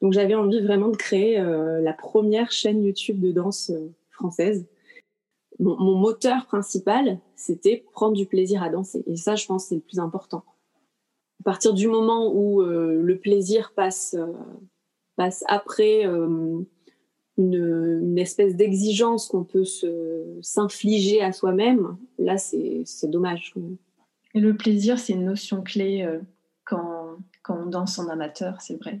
Donc j'avais envie vraiment de créer la première chaîne YouTube de danse française. Mon, moteur principal, c'était prendre du plaisir à danser. Et ça, je pense, c'est le plus important. À partir du moment où le plaisir passe, passe après une, espèce d'exigence qu'on peut s'infliger à soi-même, là, c'est dommage. Et le plaisir, c'est une notion clé euh, quand, quand on danse en amateur, c'est vrai.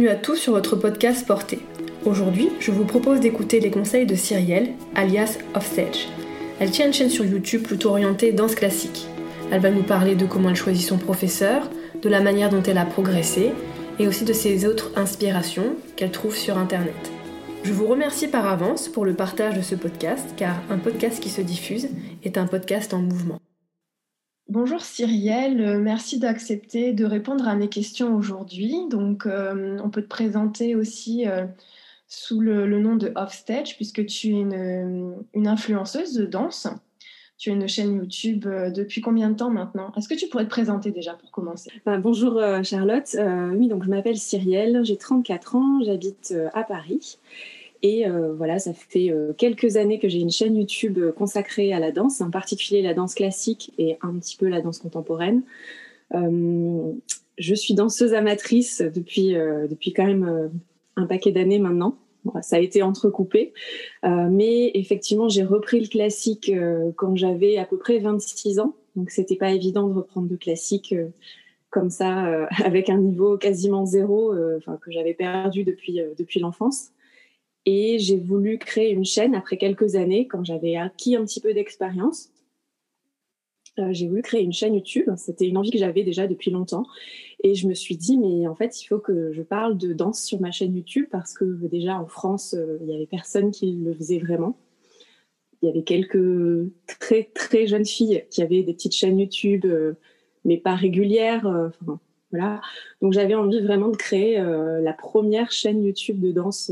Bienvenue à tous sur votre podcast Porté. Aujourd'hui, je vous propose d'écouter les conseils de Cyrielle, alias Offstage. Elle tient une chaîne sur YouTube plutôt orientée danse classique. Elle va nous parler de comment elle choisit son professeur, de la manière dont elle a progressé et aussi de ses autres inspirations qu'elle trouve sur Internet. Je vous remercie par avance pour le partage de ce podcast car un podcast qui se diffuse est un podcast en mouvement. Bonjour Cyrielle, euh, merci d'accepter de répondre à mes questions aujourd'hui. Donc, euh, on peut te présenter aussi euh, sous le, nom de Offstage, puisque tu es une, influenceuse de danse. Tu as une chaîne YouTube depuis combien de temps maintenant? Est-ce que tu pourrais te présenter déjà pour commencer? Bah, Bonjour Charlotte. Oui, donc je m'appelle Cyrielle, j'ai 34 ans, j'habite à Paris. Et voilà, ça fait quelques années que j'ai une chaîne YouTube consacrée à la danse, en particulier la danse classique et un petit peu la danse contemporaine. je suis danseuse amatrice depuis, depuis quand même un paquet d'années maintenant. ça a été entrecoupé. Euh, mais effectivement, j'ai repris le classique euh, quand j'avais à peu près 26 ans. Donc, c'était pas évident de reprendre le classique euh, comme ça, avec un niveau quasiment zéro, enfin, que j'avais perdu depuis, depuis l'enfance. Et j'ai voulu créer une chaîne après quelques années, quand j'avais acquis un petit peu d'expérience. j'ai voulu créer une chaîne YouTube. C'était une envie que j'avais déjà depuis longtemps. Et je me suis dit, mais en fait, il faut que je parle de danse sur ma chaîne YouTube parce que déjà en France, euh, il y avait personne qui le faisait vraiment. Il y avait quelques très très jeunes filles qui avaient des petites chaînes YouTube, euh, mais pas régulières. Euh, voilà. Donc j'avais envie vraiment de créer la première chaîne YouTube de danse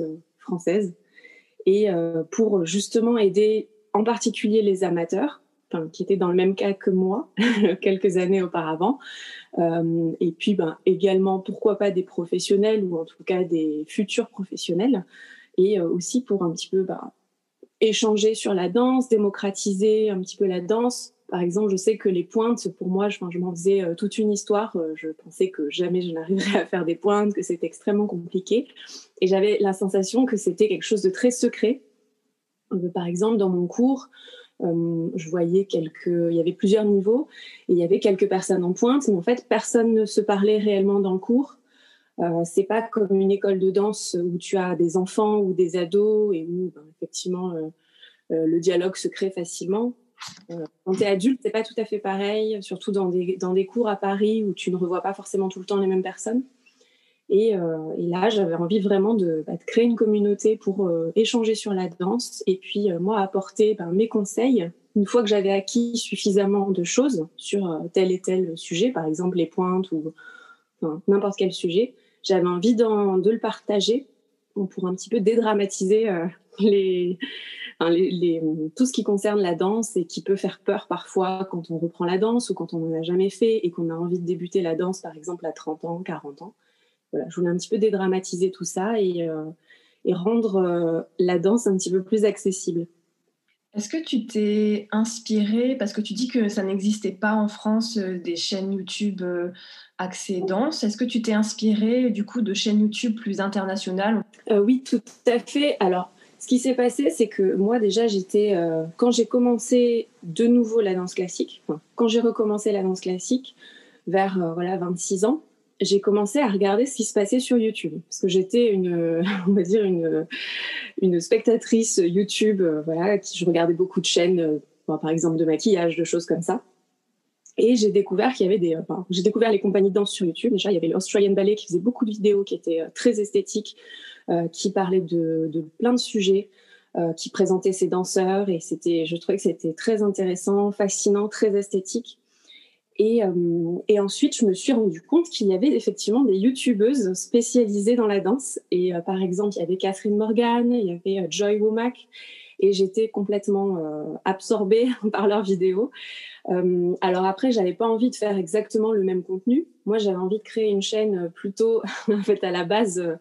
et pour justement aider en particulier les amateurs qui étaient dans le même cas que moi quelques années auparavant. Euh, et puis ben, également, pourquoi pas des professionnels ou en tout cas des futurs professionnels. Et euh, aussi pour un petit peu ben, échanger sur la danse, démocratiser un petit peu la danse. Par exemple, je sais que les pointes, pour moi, je, m'en faisais euh, toute une histoire. je pensais que jamais je n'arriverais à faire des pointes, que c'était extrêmement compliqué. Et j'avais la sensation que c'était quelque chose de très secret. par exemple, dans mon cours, euh, je voyais quelques, il y avait plusieurs niveaux et il y avait quelques personnes en pointe, mais en fait personne ne se parlait réellement dans le cours. Euh, c'est pas comme une école de danse où tu as des enfants ou des ados et où ben, effectivement euh, euh, le dialogue se crée facilement. Quand tu es adulte, c'est pas tout à fait pareil, surtout dans des, dans des cours à Paris où tu ne revois pas forcément tout le temps les mêmes personnes. Euh, et, là, j'avais envie vraiment de, bah, créer une communauté pour euh, échanger sur la danse et puis euh, moi apporter ben, mes conseils une fois que j'avais acquis suffisamment de choses sur tel et tel sujet, par exemple les pointes ou n'importe quel sujet, j'avais envie de le partager pour un petit peu dédramatiser les, les, tout ce qui concerne la danse et qui peut faire peur parfois quand on reprend la danse ou quand on n'en a jamais fait et qu'on a envie de débuter la danse, par exemple, à 30 ans, 40 ans je voulais un petit peu dédramatiser tout ça et, euh, rendre euh, la danse un petit peu plus accessible. Est-ce que tu t'es inspiré, parce que tu dis que ça n'existait pas en France euh, des chaînes YouTube axées danse, est-ce que tu t'es inspiré du coup de chaînes YouTube plus internationales? Oui, tout à fait. Alors, ce qui s'est passé, c'est que moi déjà, j'étais, quand j'ai commencé de nouveau la danse classique, quand j'ai recommencé la danse classique vers voilà, 26 ans, j'ai commencé à regarder ce qui se passait sur YouTube parce que j'étais une, on va dire une, une spectatrice YouTube, voilà, qui je regardais beaucoup de chaînes, par exemple de maquillage, de choses comme ça. Et j'ai découvert qu'il y avait des, j'ai découvert les compagnies de danse sur YouTube. Déjà, il y avait l'Australian Ballet qui faisait beaucoup de vidéos qui étaient très esthétiques, qui parlaient de, plein de sujets. Euh, qui présentait ses danseurs et c'était, je trouvais que c'était très intéressant, fascinant, très esthétique. Et, euh, et, ensuite, je me suis rendu compte qu'il y avait effectivement des youtubeuses spécialisées dans la danse. Et euh, par exemple, il y avait Catherine Morgan, il y avait Joy Womack, et j'étais complètement absorbée par leurs vidéos. alors après, j'avais pas envie de faire exactement le même contenu. Moi, j'avais envie de créer une chaîne plutôt, en fait, à la base euh,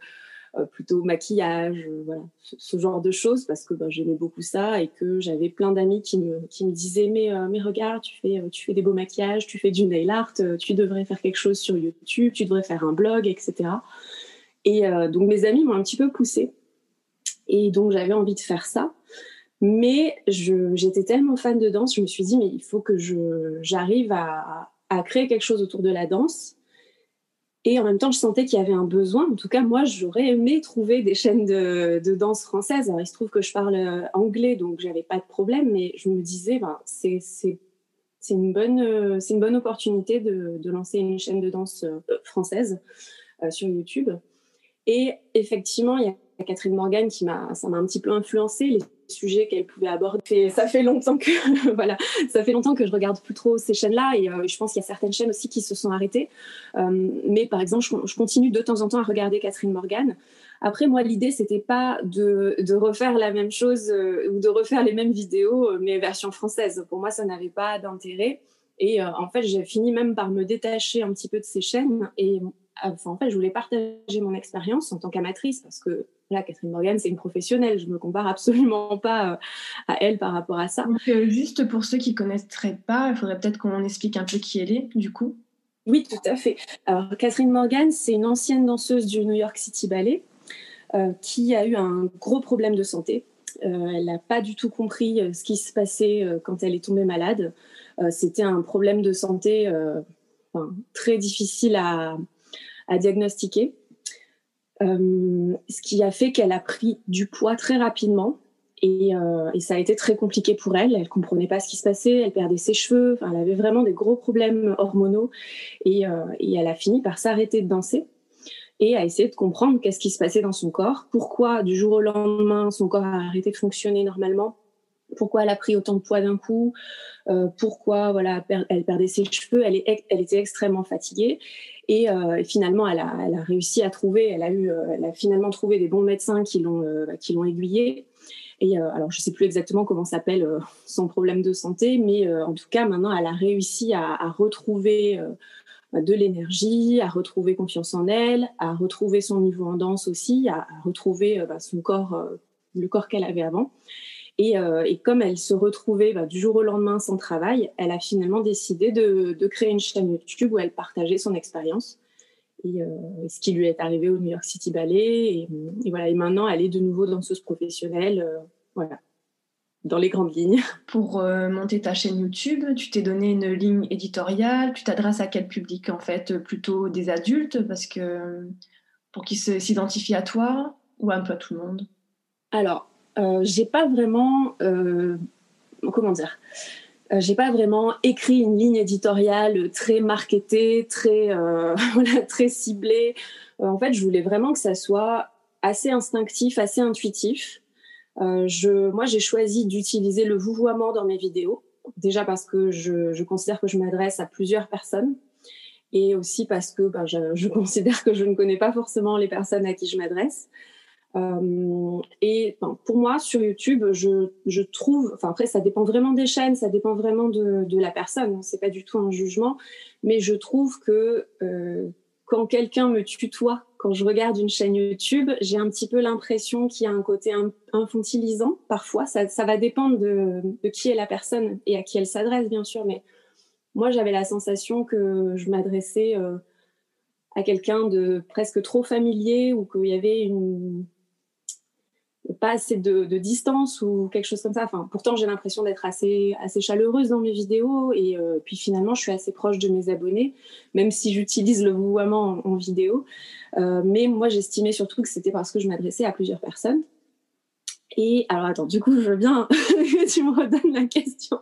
plutôt maquillage, euh, voilà, ce, genre de choses, parce que bah, j'aimais beaucoup ça et que j'avais plein d'amis qui me, qui me disaient mais, euh, mais regarde, tu fais, tu fais des beaux maquillages, tu fais du nail art, tu devrais faire quelque chose sur YouTube, tu devrais faire un blog, etc. Et donc mes amis m'ont un petit peu poussée. Et donc j'avais envie de faire ça. Mais j'étais tellement fan de danse, je me suis dit, mais il faut que j'arrive à, à, créer quelque chose autour de la danse et en même temps, je sentais qu'il y avait un besoin. En tout cas, moi, j'aurais aimé trouver des chaînes de, danse françaises. Alors, il se trouve que je parle euh, anglais, donc j'avais pas de problème. Mais je me disais, ben, c'est une bonne euh, c'est une bonne opportunité de, lancer une chaîne de danse euh, française sur YouTube. Et effectivement, il y a Catherine Morgan qui m'a ça m'a un petit peu influencé sujets qu'elle pouvait aborder. ça fait longtemps que voilà, ça fait longtemps que je regarde plus trop ces chaînes-là et euh, je pense qu'il y a certaines chaînes aussi qui se sont arrêtées. Euh, mais par exemple, je, continue de temps en temps à regarder Catherine Morgan. Après, moi, l'idée c'était pas de, de, refaire la même chose euh, ou de refaire les mêmes vidéos, mais version française. Pour moi, ça n'avait pas d'intérêt. Et en fait, j'ai fini même par me détacher un petit peu de ces chaînes et enfin, en fait, je voulais partager mon expérience en tant qu'amatrice parce que là, Catherine Morgan, c'est une professionnelle. Je me compare absolument pas euh, à elle par rapport à ça. Euh, juste pour ceux qui connaîtraient pas, il faudrait peut-être qu'on explique un peu qui elle est, du coup. Oui, tout à fait. Alors, Catherine Morgan, c'est une ancienne danseuse du New York City Ballet euh, qui a eu un gros problème de santé. elle n'a pas du tout compris ce qui se passait quand elle est tombée malade. C'était un problème de santé très difficile à, à diagnostiquer. Euh, ce qui a fait qu'elle a pris du poids très rapidement et, euh, et, ça a été très compliqué pour elle. Elle comprenait pas ce qui se passait, elle perdait ses cheveux, elle avait vraiment des gros problèmes hormonaux et, euh, et elle a fini par s'arrêter de danser et à essayer de comprendre qu'est-ce qui se passait dans son corps, pourquoi du jour au lendemain son corps a arrêté de fonctionner normalement, pourquoi elle a pris autant de poids d'un coup, pourquoi voilà elle perdait ses cheveux, elle était extrêmement fatiguée et, euh, finalement elle a, réussi à trouver, elle a eu, euh, elle a finalement trouvé des bons médecins qui l'ont qui l'ont aiguillée. Et alors je sais plus exactement comment s'appelle son problème de santé, mais en tout cas maintenant elle a réussi à, à retrouver de l'énergie, à retrouver confiance en elle, à retrouver son niveau en danse aussi, à, retrouver bah, son corps, le corps qu'elle avait avant. Euh, et, comme elle se retrouvait bah, du jour au lendemain sans travail, elle a finalement décidé de, créer une chaîne YouTube où elle partageait son expérience et, euh, ce qui lui est arrivé au New York City Ballet. Et, voilà. Et maintenant, elle est de nouveau danseuse professionnelle. Euh, voilà dans les grandes lignes. Pour monter ta chaîne YouTube, tu t'es donné une ligne éditoriale. Tu t'adresses à quel public en fait Plutôt des adultes? Parce que pour qu'ils s'identifient à toi ou un peu à tout le monde? Alors, euh, j'ai pas vraiment, euh, comment dire, euh, j'ai pas vraiment écrit une ligne éditoriale très marketée, très, très ciblée. en fait, je voulais vraiment que ça soit assez instinctif, assez intuitif. je, moi, j'ai choisi d'utiliser le vouvoiement dans mes vidéos. Déjà parce que je, considère que je m'adresse à plusieurs personnes et aussi parce que ben, je, considère que je ne connais pas forcément les personnes à qui je m'adresse. Euh, et pour moi, sur YouTube, je, trouve, enfin après, ça dépend vraiment des chaînes, ça dépend vraiment de, la personne. C'est pas du tout un jugement, mais je trouve que euh, quand quelqu'un me tutoie, quand je regarde une chaîne YouTube, j'ai un petit peu l'impression qu'il y a un côté infantilisant. Parfois, ça, va dépendre de, de, qui est la personne et à qui elle s'adresse, bien sûr. Mais moi, j'avais la sensation que je m'adressais euh, à quelqu'un de presque trop familier ou qu'il y avait une pas assez de, distance ou quelque chose comme ça. Enfin, pourtant, j'ai l'impression d'être assez, assez chaleureuse dans mes vidéos et euh, puis finalement, je suis assez proche de mes abonnés, même si j'utilise le vouvoiement en, vidéo. Euh, mais moi, j'estimais surtout que c'était parce que je m'adressais à plusieurs personnes. Et alors, attends, du coup, je veux bien que tu me redonnes la question.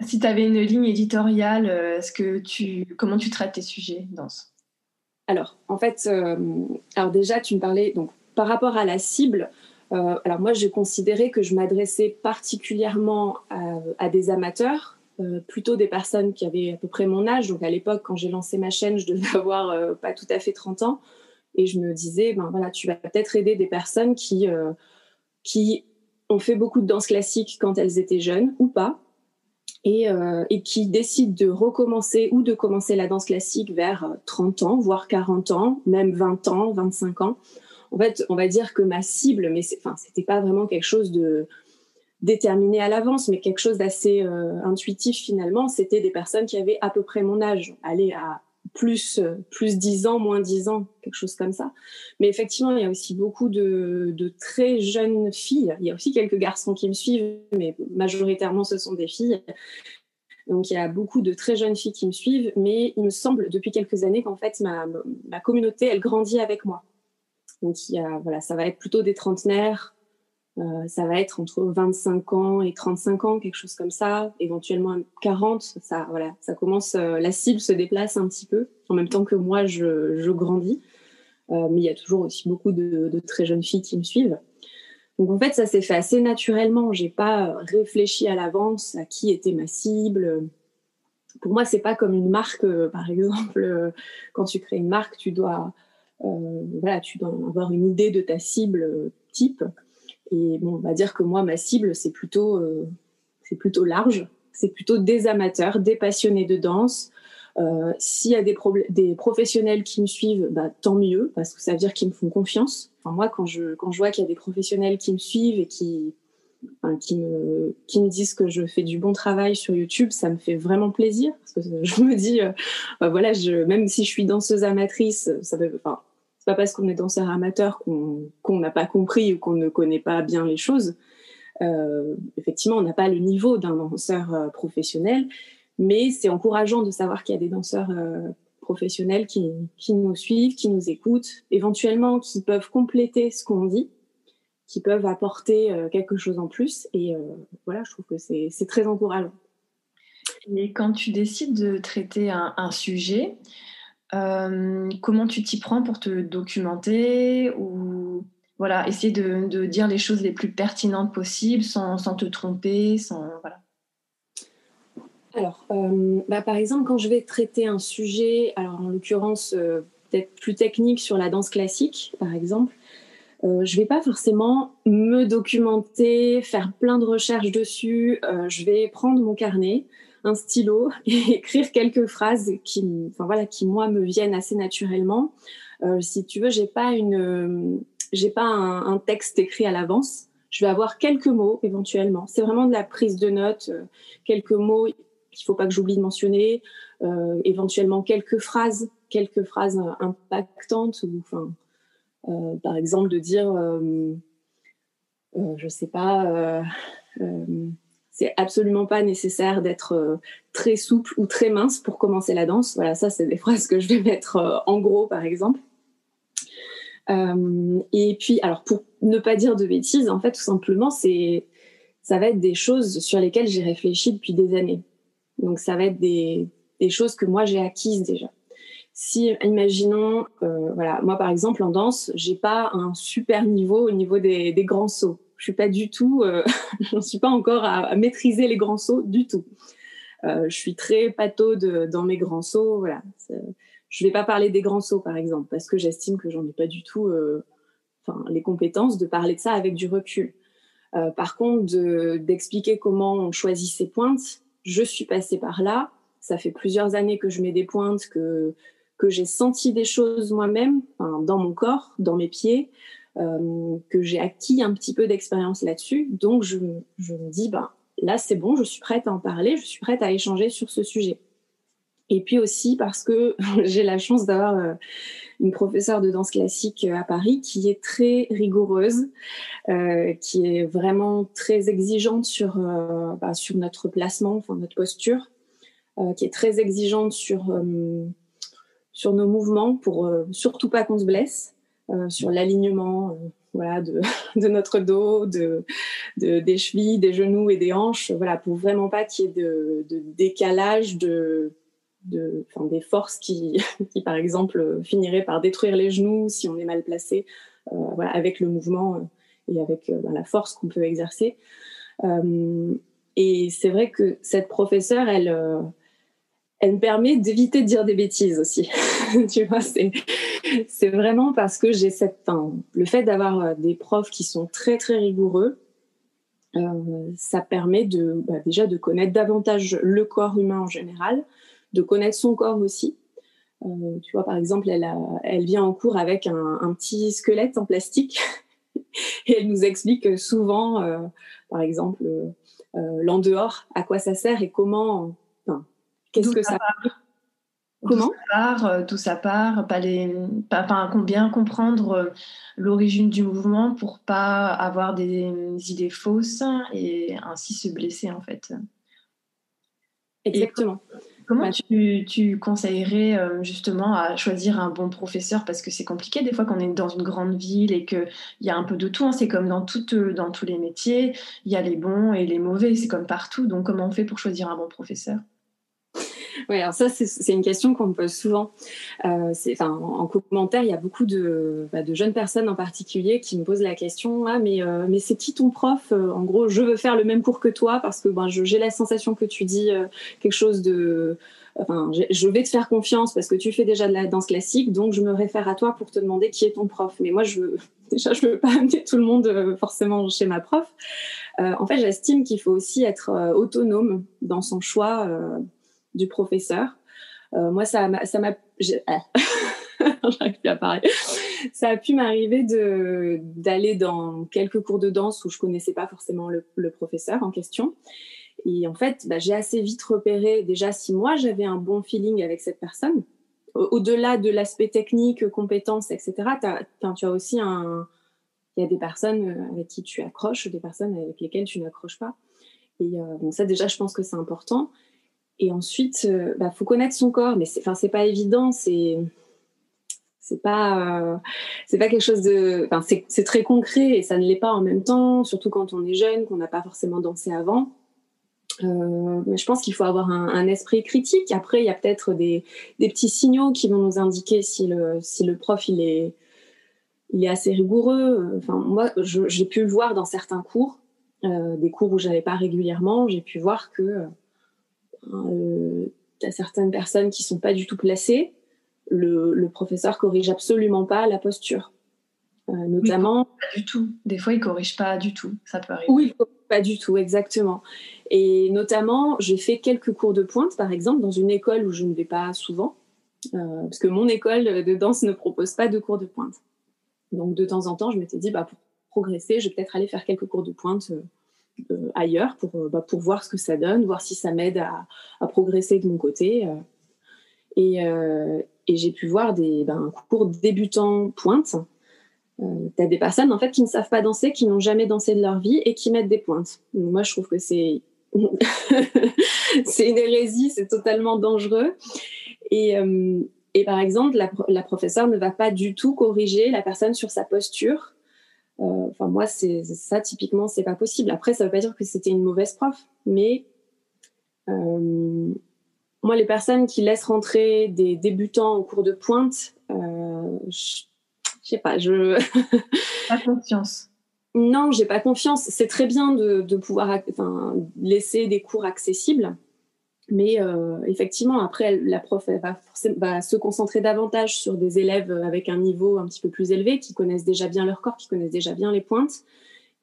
Si tu avais une ligne éditoriale, euh, est-ce que tu, comment tu traites tes sujets dans ce... Alors, en fait, alors déjà, tu me parlais donc par rapport à la cible. Euh, alors moi, j'ai considéré que je m'adressais particulièrement à, des amateurs, euh, plutôt des personnes qui avaient à peu près mon âge. Donc à l'époque, quand j'ai lancé ma chaîne, je devais avoir euh, pas tout à fait 30 ans. Et je me disais, ben voilà, tu vas peut-être aider des personnes qui, qui ont fait beaucoup de danse classique quand elles étaient jeunes ou pas, et, et, qui décident de recommencer ou de commencer la danse classique vers 30 ans, voire 40 ans, même 20 ans, 25 ans en fait, on va dire que ma cible, mais enfin, c'était pas vraiment quelque chose de déterminé à l'avance, mais quelque chose d'assez euh, intuitif finalement. C'était des personnes qui avaient à peu près mon âge, aller à plus plus 10 ans, moins 10 ans, quelque chose comme ça. Mais effectivement, il y a aussi beaucoup de, de, très jeunes filles. Il y a aussi quelques garçons qui me suivent, mais majoritairement ce sont des filles. Donc il y a beaucoup de très jeunes filles qui me suivent, mais il me semble depuis quelques années qu'en fait ma, ma communauté, elle grandit avec moi. Donc, voilà, ça va être plutôt des trentenaires. Euh, ça va être entre 25 ans et 35 ans, quelque chose comme ça, éventuellement 40. Ça, voilà, ça commence, euh, la cible se déplace un petit peu, en même temps que moi, je, grandis. Euh, mais il y a toujours aussi beaucoup de, de, très jeunes filles qui me suivent. Donc en fait, ça s'est fait assez naturellement. J'ai pas réfléchi à l'avance à qui était ma cible. Pour moi, c'est pas comme une marque. par exemple, quand tu crées une marque, tu dois voilà, tu dois avoir une idée de ta cible euh, type. Et bon, on va dire que moi, ma cible, c'est plutôt, euh, c'est plutôt large. C'est plutôt des amateurs, des passionnés de danse. Euh, S'il y a des, des, professionnels qui me suivent, bah, tant mieux, parce que ça veut dire qu'ils me font confiance. Enfin, moi, quand je, quand je vois qu'il y a des professionnels qui me suivent et qui, enfin, qui, me, disent que je fais du bon travail sur YouTube, ça me fait vraiment plaisir. Parce que je me dis, bah, voilà, même si je suis danseuse amatrice, ça veut, enfin, pas parce qu'on est danseur amateur qu'on n'a pas compris ou qu'on ne connaît pas bien les choses. Euh, effectivement, on n'a pas le niveau d'un danseur euh, professionnel, mais c'est encourageant de savoir qu'il y a des danseurs euh, professionnels qui, nous suivent, qui nous écoutent, éventuellement qui peuvent compléter ce qu'on dit, qui peuvent apporter quelque chose en plus. Et voilà, je trouve que c'est très encourageant. Et quand tu décides de traiter un, un sujet, euh, comment tu t'y prends pour te documenter ou voilà, essayer de, dire les choses les plus pertinentes possibles sans, te tromper, sans voilà. Alors, euh, bah, par exemple, quand je vais traiter un sujet, alors en l'occurrence euh, peut-être plus technique sur la danse classique, par exemple, je vais pas forcément me documenter, faire plein de recherches dessus. je vais prendre mon carnet, un stylo et écrire quelques phrases qui, enfin voilà, qui moi me viennent assez naturellement. Euh, si tu veux, j'ai pas une, j'ai pas un, texte écrit à l'avance. Je vais avoir quelques mots éventuellement. C'est vraiment de la prise de notes, euh, quelques mots qu'il faut pas que j'oublie de mentionner, euh, éventuellement quelques phrases, quelques phrases impactantes ou enfin, par exemple de dire, je sais pas c'est absolument pas nécessaire d'être euh, très souple ou très mince pour commencer la danse. Voilà, ça, c'est des phrases que je vais mettre euh, en gros, par exemple. Euh, et puis, alors, pour ne pas dire de bêtises, en fait, tout simplement, c'est, ça va être des choses sur lesquelles j'ai réfléchi depuis des années. Donc, ça va être des, des choses que moi j'ai acquises déjà. Si, imaginons, voilà, moi par exemple en danse, j'ai pas un super niveau au niveau des, grands sauts je suis pas du tout, euh, j'en suis pas encore à, maîtriser les grands sauts du tout. Euh, je suis très pâteau dans mes grands sauts. Voilà. Je vais pas parler des grands sauts par exemple parce que j'estime que j'en ai pas du tout, euh, enfin les compétences de parler de ça avec du recul. Euh, par contre, d'expliquer comment on choisit ses pointes, je suis passée par là. Ça fait plusieurs années que je mets des pointes, que que j'ai senti des choses moi-même, dans mon corps, dans mes pieds. Euh, que j'ai acquis un petit peu d'expérience là-dessus. Donc, je, je, me dis, ben, là, c'est bon, je suis prête à en parler, je suis prête à échanger sur ce sujet. Et puis aussi parce que j'ai la chance d'avoir une professeure de danse classique à Paris qui est très rigoureuse, qui est vraiment très exigeante sur, bah, sur notre placement, enfin notre posture, qui est très exigeante sur, sur nos mouvements pour surtout pas qu'on se blesse, sur l'alignement voilà, de, de, notre dos, de, de, des chevilles, des genoux et des hanches, voilà, pour vraiment pas qu'il y ait de, de décalage de, des forces qui, qui, par exemple, finiraient par détruire les genoux si on est mal placé, euh, voilà, avec le mouvement euh, et avec euh, ben, la force qu'on peut exercer. Euh, et c'est vrai que cette professeure, elle, euh, elle me permet d'éviter de dire des bêtises aussi. tu vois, c'est, vraiment parce que j'ai cette, le fait d'avoir euh, des profs qui sont très très rigoureux, euh, ça permet de bah, déjà de connaître davantage le corps humain en général, de connaître son corps aussi. Euh, tu vois, par exemple, elle, a, elle vient en cours avec un, petit squelette en plastique et elle nous explique souvent, par exemple, l'en dehors, à quoi ça sert et comment, qu'est-ce que ça, ça Comment? Tout ça part, pas les, pas, pas, bien comprendre euh, l'origine du mouvement pour pas avoir des idées fausses et ainsi se blesser en fait. Exactement. Et comment tu, tu, conseillerais euh, justement à choisir un bon professeur? Parce que c'est compliqué des fois qu'on est dans une grande ville et qu'il y a un peu de tout. Hein. C'est comme dans, tout, dans tous les métiers, il y a les bons et les mauvais, c'est comme partout. Donc comment on fait pour choisir un bon professeur? Oui, alors ça, c'est une question qu'on me pose souvent. Euh, en commentaire, il y a beaucoup de, bah, de, jeunes personnes en particulier qui me posent la question Ah, mais, euh, mais c'est qui ton prof? Euh, En gros, je veux faire le même cours que toi parce que ben, j'ai la sensation que tu dis quelque chose de. Enfin, je vais te faire confiance parce que tu fais déjà de la danse classique, donc je me réfère à toi pour te demander qui est ton prof. Mais moi, je déjà, je veux pas amener tout le monde forcément chez ma prof. en fait, j'estime qu'il faut aussi être autonome dans son choix du professeur. Euh, moi, ça m'a, ça m'a, parler. Ça a pu m'arriver d'aller dans quelques cours de danse où je connaissais pas forcément le, professeur en question. Et en fait, bah, j'ai assez vite repéré déjà si moi j'avais un bon feeling avec cette personne. Au-delà de l'aspect technique, compétences, etc. tu as aussi un, il y a des personnes euh, avec qui tu accroches, des personnes avec lesquelles tu n'accroches pas. Et euh, ça déjà, je pense que c'est important. Et ensuite, il euh, bah, faut connaître son corps, mais c'est, enfin, c'est pas évident, c'est, c'est pas, euh, c'est pas quelque chose de, enfin, c'est, très concret et ça ne l'est pas en même temps, surtout quand on est jeune, qu'on n'a pas forcément dansé avant. Euh, mais je pense qu'il faut avoir un, un, esprit critique. Après, il y a peut-être des, des, petits signaux qui vont nous indiquer si le, si le prof il est, il est assez rigoureux. Enfin, moi, j'ai pu le voir dans certains cours, euh, des cours où j'avais pas régulièrement, j'ai pu voir que euh, tu as certaines personnes qui sont pas du tout placées. Le, le professeur corrige absolument pas la posture. Euh, notamment. Oui, pas du tout. Des fois, il corrige pas du tout. Ça peut arriver. Oui, pas du tout, exactement. Et notamment, j'ai fait quelques cours de pointe, par exemple, dans une école où je ne vais pas souvent, euh, parce que mon école de danse ne propose pas de cours de pointe. Donc, de temps en temps, je m'étais dit, bah, pour progresser, je vais peut-être aller faire quelques cours de pointe euh, ailleurs pour, euh, bah, pour voir ce que ça donne, voir si ça m'aide à, progresser de mon côté. Euh. Et, j'ai pu voir des ben, cours débutants pointe. Euh, tu as des personnes en fait qui ne savent pas danser, qui n'ont jamais dansé de leur vie et qui mettent des pointes. Moi, je trouve que c'est c'est une hérésie, c'est totalement dangereux. Et, euh, et par exemple, la, la professeure ne va pas du tout corriger la personne sur sa posture euh, enfin, moi, c'est ça, typiquement, c'est pas possible. Après, ça veut pas dire que c'était une mauvaise prof, mais euh, moi, les personnes qui laissent rentrer des débutants au cours de pointe, euh, je sais pas, je. pas confiance. Non, j'ai pas confiance. C'est très bien de, de pouvoir enfin, laisser des cours accessibles. Mais euh, effectivement, après, la prof elle va, se concentrer davantage sur des élèves avec un niveau un petit peu plus élevé, qui connaissent déjà bien leur corps, qui connaissent déjà bien les pointes.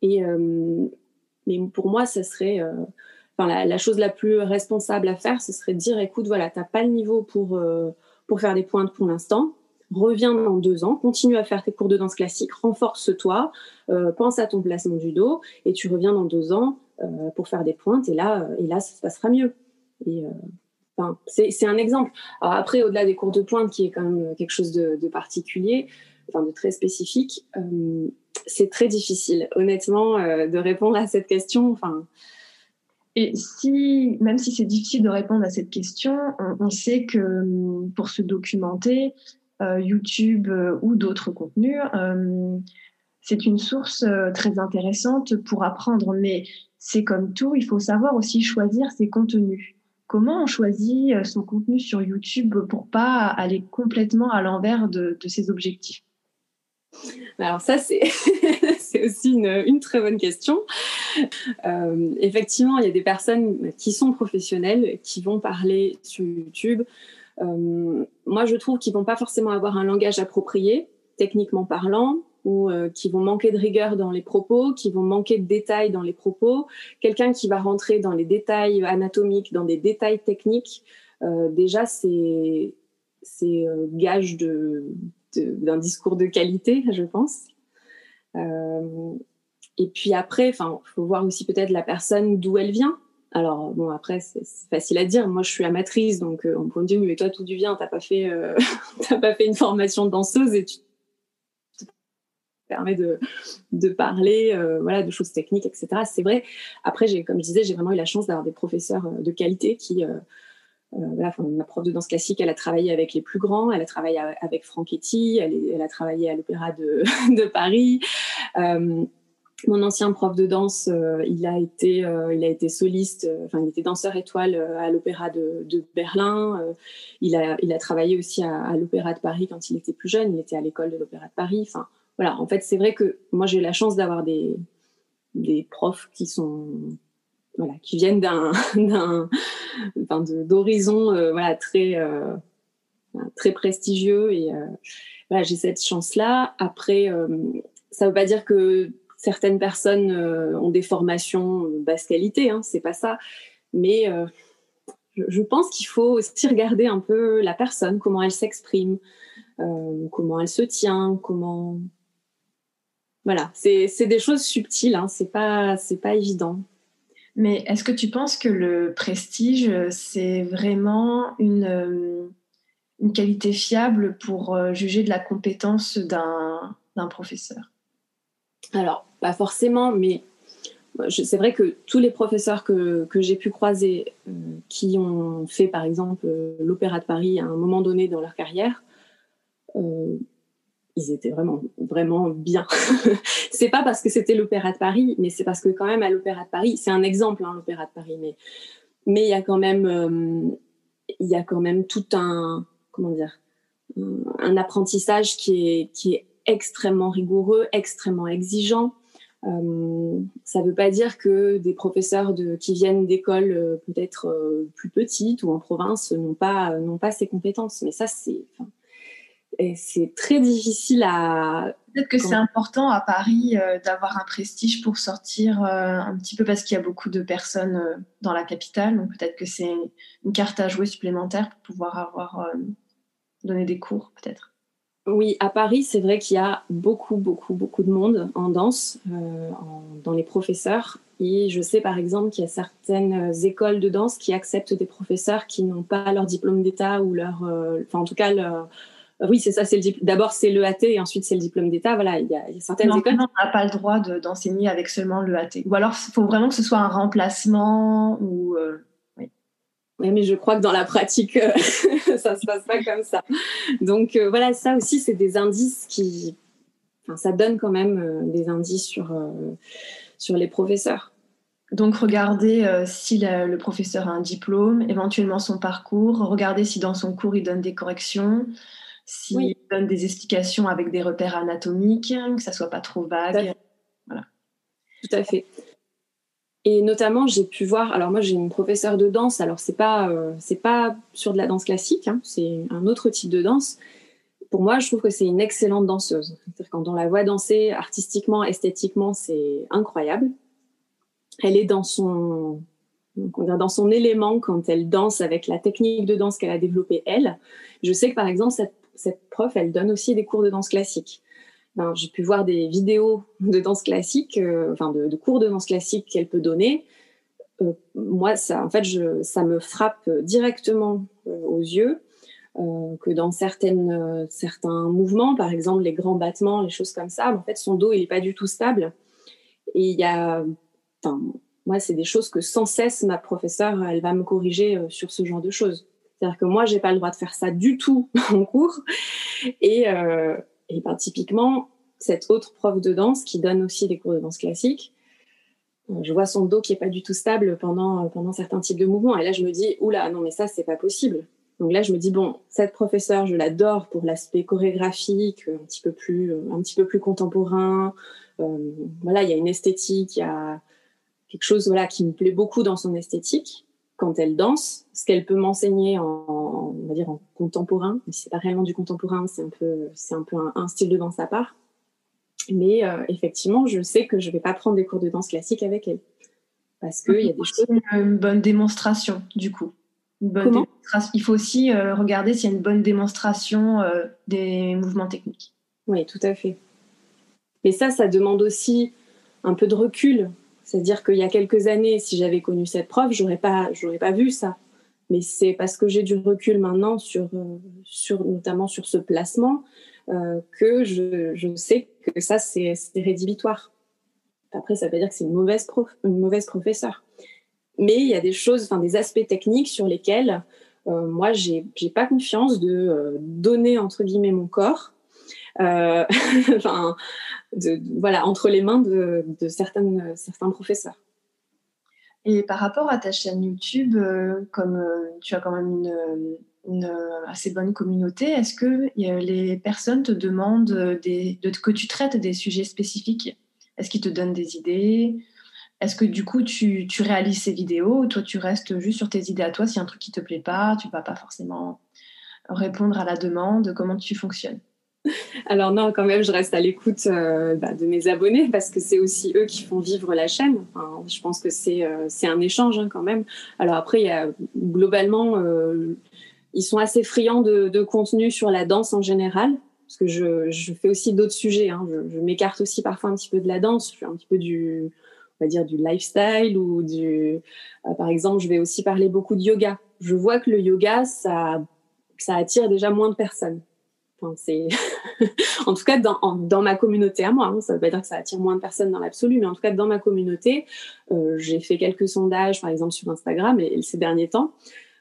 Et euh, mais pour moi, ça serait, euh, la, chose la plus responsable à faire, ce serait de dire, écoute, voilà, t'as pas le niveau pour euh, pour faire des pointes pour l'instant. Reviens dans deux ans, continue à faire tes cours de danse classique, renforce-toi, euh, pense à ton placement du dos, et tu reviens dans deux ans pour faire des pointes. Et là, et là, ça se passera mieux. Euh, c'est un exemple. Après, au-delà des cours de pointe, qui est quand même quelque chose de, particulier, enfin de très spécifique, euh, c'est très difficile, honnêtement, euh, de répondre à cette question. Enfin. Et même si c'est difficile de répondre à cette question, on, sait que hum, pour se documenter, euh, YouTube ou d'autres contenus, c'est une source très intéressante pour apprendre. Mais c'est comme tout, il faut savoir aussi choisir ses contenus. Comment on choisit son contenu sur YouTube pour pas aller complètement à l'envers de ses objectifs? Alors ça, c'est aussi une, très bonne question. Euh, effectivement, il y a des personnes qui sont professionnelles, qui vont parler sur YouTube. Euh, moi, je trouve qu'ils vont pas forcément avoir un langage approprié, techniquement parlant, ou euh, qui vont manquer de rigueur dans les propos, qui vont manquer de détails dans les propos. Quelqu'un qui va rentrer dans les détails anatomiques, dans des détails techniques, déjà, c'est gage de d'un discours de qualité, je pense. Euh, et puis après, enfin, faut voir aussi peut-être la personne d'où elle vient. Alors bon, après c'est facile à dire. Moi, je suis amatrice, donc euh, on peut me dire mais toi, d'où tu viens T'as pas fait, euh, t'as pas fait une formation de danseuse et tu permets de, parler, voilà, de choses techniques, etc. C'est vrai. Après, comme je disais, j'ai vraiment eu la chance d'avoir des professeurs de qualité qui euh, ma prof de danse classique, elle a travaillé avec les plus grands, elle a travaillé avec Franchetti, elle, elle a travaillé à l'Opéra de, Paris. Euh, mon ancien prof de danse, euh, il a été, il a été soliste, enfin il était danseur étoile à l'Opéra de, Berlin. il a, il a travaillé aussi à, l'Opéra de Paris quand il était plus jeune. Il était à l'école de l'Opéra de Paris. Voilà, en fait c'est vrai que moi j'ai la chance d'avoir des des profs qui sont voilà, qui viennent d'un, d'un, d'horizons euh, voilà très euh, très prestigieux et euh, voilà, j'ai cette chance là. Après, ça veut pas dire que certaines personnes ont des formations basse qualité, hein, c'est pas ça, mais je pense qu'il faut aussi regarder un peu la personne, comment elle s'exprime, comment elle se tient, comment voilà, c'est, des choses subtiles, hein, c'est pas pas évident. Mais est-ce que tu penses que le prestige, c'est vraiment une, euh, une, qualité fiable pour euh, juger de la compétence d'un professeur? Alors, pas forcément, mais c'est vrai que tous les professeurs que, que j'ai pu croiser euh, qui ont fait, par exemple, l'Opéra de Paris à un moment donné dans leur carrière, ils étaient vraiment, vraiment bien. c'est pas parce que c'était l'Opéra de Paris, mais c'est parce que quand même à l'Opéra de Paris, c'est un exemple, hein, l'Opéra de Paris, mais mais il y a quand même, euh, il y a quand même tout un, comment dire, un apprentissage qui est qui est extrêmement rigoureux, extrêmement exigeant. Euh, ça ne veut pas dire que des professeurs qui viennent d'écoles euh, peut-être plus petites ou en province n'ont pas pas ces compétences. Mais ça, c'est et c'est très difficile à. Peut-être que c'est important à Paris euh, d'avoir un prestige pour sortir euh, un petit peu parce qu'il y a beaucoup de personnes euh, dans la capitale. Donc peut-être que c'est une carte à jouer supplémentaire pour pouvoir avoir donné des cours, peut-être. Oui, à Paris, c'est vrai qu'il y a beaucoup, beaucoup, beaucoup de monde en danse, dans les professeurs. Et je sais par exemple qu'il y a certaines écoles de danse qui acceptent des professeurs qui n'ont pas leur diplôme d'État ou leur, enfin en tout cas leur, oui, c'est ça. C'est d'abord c'est l'EAT et ensuite c'est le diplôme d'État. Voilà, il y, a, certaines écoles. On n'a pas le droit d'enseigner avec seulement l'EAT. Ou alors, il faut vraiment que ce soit un remplacement ou. Euh, oui. mais je crois que dans la pratique, euh, ça se passe pas comme ça. Donc voilà, ça aussi, c'est des indices qui, enfin, ça donne quand même des indices sur sur les professeurs. Donc, regardez si le professeur a un diplôme, éventuellement son parcours, regardez si dans son cours il donne des corrections, s'il donne des explications avec des repères anatomiques, que ça soit pas trop vague. Voilà. Tout à fait. Et notamment, j'ai pu voir. Alors moi, j'ai une professeure de danse. Alors c'est pas euh, c'est pas sur de la danse classique. Hein, c'est un autre type de danse. Pour moi, je trouve que c'est une excellente danseuse. Quand on la voit danser artistiquement, esthétiquement, c'est incroyable. Elle est dans son dans son élément quand elle danse avec la technique de danse qu'elle a développée elle. Je sais que par exemple cette cette prof, elle donne aussi des cours de danse classique. Ben, j'ai pu voir des vidéos de danse classique, euh, enfin de, cours de danse classique qu'elle peut donner. moi, ça, en fait, ça me frappe directement aux yeux que dans certains mouvements, par exemple les grands battements, les choses comme ça, en fait, son dos, il n'est pas du tout stable. Et il y a, moi, c'est des choses que sans cesse, ma professeure, elle va me corriger euh, sur ce genre de choses. C'est-à-dire que moi, j'ai pas le droit de faire ça du tout en cours. Et, euh, ben, typiquement, cette autre prof de danse qui donne aussi des cours de danse classique, euh, je vois son dos qui est pas du tout stable pendant, pendant certains types de mouvements. Et là, je me dis, oula, non, mais ça, c'est pas possible. Donc là, je me dis, bon, cette professeure, je l'adore pour l'aspect chorégraphique, un petit peu plus, un petit peu plus contemporain. voilà, il y a une esthétique, il y a, quelque chose voilà qui me plaît beaucoup dans son esthétique quand elle danse, ce qu'elle peut m'enseigner en, on va dire en contemporain, mais c'est pas réellement du contemporain, c'est un peu c'est un peu un, style de danse à part. Mais euh, effectivement, je sais que je vais pas prendre des cours de danse classique avec elle parce qu'il y a des choses. Une bonne démonstration du coup. Une Il faut aussi euh, regarder s'il y a une bonne démonstration euh, des mouvements techniques. Oui, tout à fait. Mais ça, ça demande aussi un peu de recul c'est-à-dire qu'il y a quelques années, si j'avais connu cette prof, j'aurais pas, pas vu ça. Mais c'est parce que j'ai du recul maintenant sur, euh, sur notamment sur ce placement euh, que je, je, sais que ça c'est rédhibitoire. Après, ça veut dire que c'est une mauvaise prof, une mauvaise professeure. Mais il y a des choses, enfin des aspects techniques sur lesquels euh, moi j'ai pas confiance de euh, donner entre guillemets mon corps. Euh, enfin, voilà, entre les mains de, certains professeurs. Et par rapport à ta chaîne YouTube, euh, comme euh, tu as quand même une, assez bonne communauté, est-ce que les personnes te demandent de, que tu traites des sujets spécifiques? Est-ce qu'ils te donnent des idées? Est-ce que du coup tu, réalises ces vidéos? Ou toi tu restes juste sur tes idées à toi. Si un truc qui te plaît pas, tu vas pas forcément répondre à la demande. Comment tu fonctionnes? Alors non, quand même, je reste à l'écoute euh, bah, de mes abonnés parce que c'est aussi eux qui font vivre la chaîne. je pense que c'est euh, un échange hein, quand même. Alors après, il y a, globalement, euh, ils sont assez friands de, contenu sur la danse en général parce que je, je fais aussi d'autres sujets. Hein. Je, je m'écarte aussi parfois un petit peu de la danse. Je fais un petit peu du, on va dire du lifestyle ou du, par exemple, je vais aussi parler beaucoup de yoga. Je vois que le yoga, ça ça attire déjà moins de personnes c'est en tout cas dans, ma communauté à moi. Hein, ça veut pas dire que ça attire moins de personnes dans l'absolu, mais en tout cas dans ma communauté, euh, j'ai fait quelques sondages, par exemple sur Instagram, et, ces derniers temps,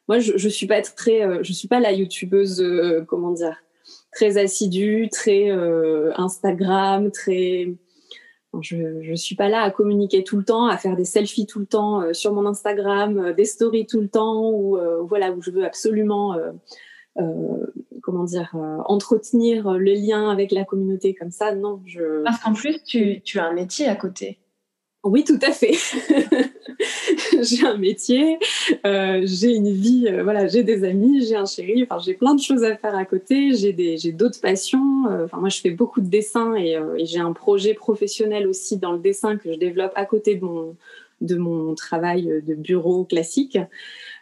moi je, je suis pas très, euh, je suis pas la youtubeuse, euh, comment dire, très assidue, très Instagram, très je, je suis pas là à communiquer tout le temps, à faire des selfies tout le temps sur mon Instagram, des stories tout le temps, ou voilà où je veux absolument comment dire, euh, entretenir le lien avec la communauté comme ça, non. Je... Parce qu'en plus, tu, tu as un métier à côté. Oui, tout à fait. j'ai un métier, euh, j'ai une vie, euh, voilà, j'ai des amis, j'ai un chéri, enfin j'ai plein de choses à faire à côté, j'ai des, j'ai d'autres passions. Euh, enfin moi je fais beaucoup de dessins et, et j'ai un projet professionnel aussi dans le dessin que je développe à côté de mon de mon travail de bureau classique.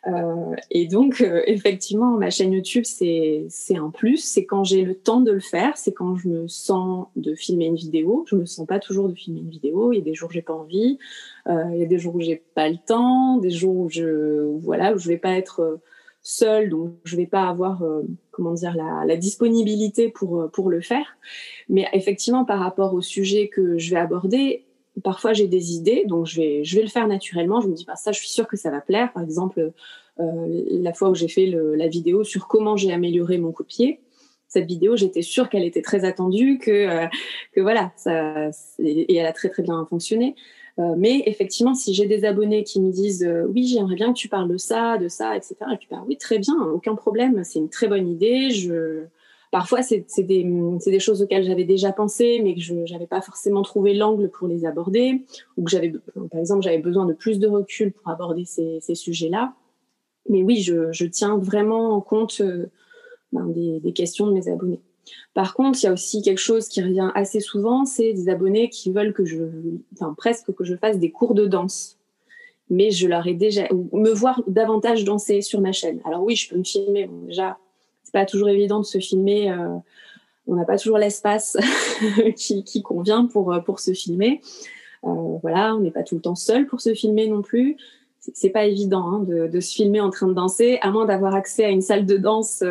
Euh, et donc, euh, effectivement, ma chaîne YouTube, c'est un plus. C'est quand j'ai le temps de le faire. C'est quand je me sens de filmer une vidéo. Je me sens pas toujours de filmer une vidéo. Il y a des jours où j'ai pas envie. Euh, il y a des jours où j'ai pas le temps. Des jours où je, voilà, où je vais pas être seule, donc je vais pas avoir, comment dire, la, la, disponibilité pour pour le faire. Mais effectivement, par rapport au sujet que je vais aborder, parfois j'ai des idées, donc je vais, je vais le faire naturellement. Je me dis, bah, ça, je suis sûre que ça va plaire. Par exemple, euh, la fois où j'ai fait la vidéo sur comment j'ai amélioré mon copier, cette vidéo, j'étais sûre qu'elle était très attendue, que, euh, que voilà, ça, et elle a très très bien fonctionné. Euh, mais effectivement, si j'ai des abonnés qui me disent oui, j'aimerais bien que tu parles de ça, de ça, etc., et puis bah, oui, très bien, aucun problème, c'est une très bonne idée. Parfois, c'est des, choses auxquelles j'avais déjà pensé, mais que je n'avais pas forcément trouvé l'angle pour les aborder, ou que j'avais, par exemple, j'avais besoin de plus de recul pour aborder ces, sujets-là. Mais oui, je, je, tiens vraiment en compte euh, ben, des, des, questions de mes abonnés. Par contre, il y a aussi quelque chose qui revient assez souvent, c'est des abonnés qui veulent que je, enfin presque que je fasse des cours de danse. Mais je leur ai déjà, ou me voir davantage danser sur ma chaîne. Alors oui, je peux me filmer. Bon, déjà, c'est pas toujours évident de se filmer. Euh, on n'a pas toujours l'espace qui, convient pour, euh, pour se filmer. Euh, voilà, on n'est pas tout le temps seul pour se filmer non plus. c'est pas évident hein, de, se filmer en train de danser, à moins d'avoir accès à une salle de danse,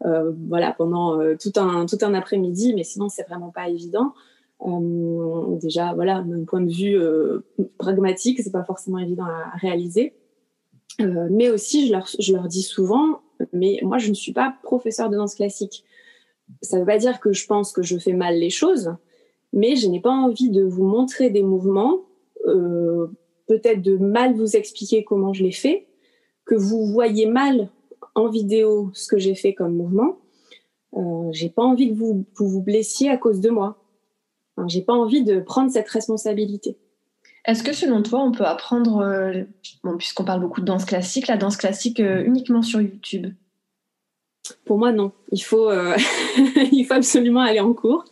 voilà, pendant tout un tout un après-midi. Mais sinon, c'est vraiment pas évident. déjà, voilà, d'un point de vue pragmatique, c'est pas forcément évident à réaliser. mais aussi, je leur, je leur dis souvent, mais moi, je ne suis pas professeur de danse classique. Ça ne veut pas dire que je pense que je fais mal les choses, mais je n'ai pas envie de vous montrer des mouvements, euh, peut-être de mal vous expliquer comment je les fais, que vous voyez mal en vidéo ce que j'ai fait comme mouvement. Euh, j'ai pas envie que vous, vous, blessiez à cause de moi. Enfin, j'ai pas envie de prendre cette responsabilité. Est-ce que selon toi, on peut apprendre, euh, puisqu'on parle beaucoup de danse classique, la danse classique euh, uniquement sur YouTube? Pour moi, non. Il faut, euh, il faut absolument aller en cours.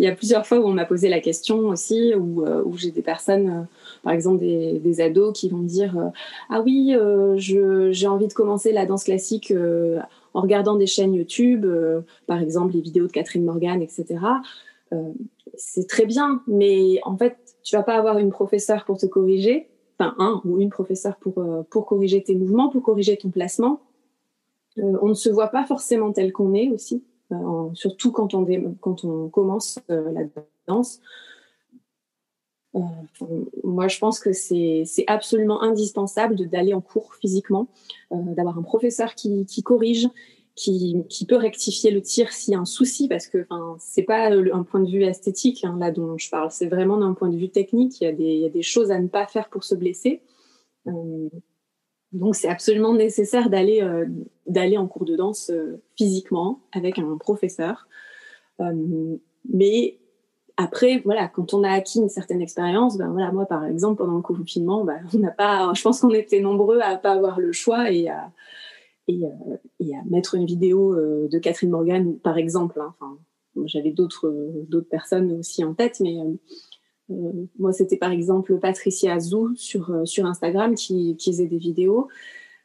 Il y a plusieurs fois où on m'a posé la question aussi, où, j'ai des personnes, par exemple des, ados, qui vont me dire Ah oui, j'ai envie de commencer la danse classique en regardant des chaînes YouTube, par exemple les vidéos de Catherine Morgan, etc. C'est très bien, mais en fait, tu vas pas avoir une professeure pour te corriger, enfin un ou une professeure pour, euh, pour corriger tes mouvements, pour corriger ton placement. Euh, on ne se voit pas forcément tel qu'on est aussi, euh, surtout quand on, quand on commence la danse. moi, je pense que c'est absolument indispensable d'aller en cours physiquement, d'avoir un professeur qui, qui corrige, qui, peut rectifier le tir s'il y a un souci, parce que c'est pas un point de vue esthétique hein, là dont je parle, c'est vraiment d'un point de vue technique. Il y, a des, choses à ne pas faire pour se blesser. Euh, donc c'est absolument nécessaire d'aller euh, en cours de danse euh, physiquement avec un professeur. mais après, voilà, quand on a acquis une certaine expérience, ben voilà, moi par exemple pendant le confinement, ben, on n'a pas, je pense qu'on était nombreux à pas avoir le choix et à euh, et, à mettre une vidéo euh, de Catherine Morgan, par exemple. Hein. J'avais d'autres d'autres personnes aussi en tête, mais euh, moi, c'était par exemple Patricia Azou sur, sur Instagram qui, qui faisait des vidéos,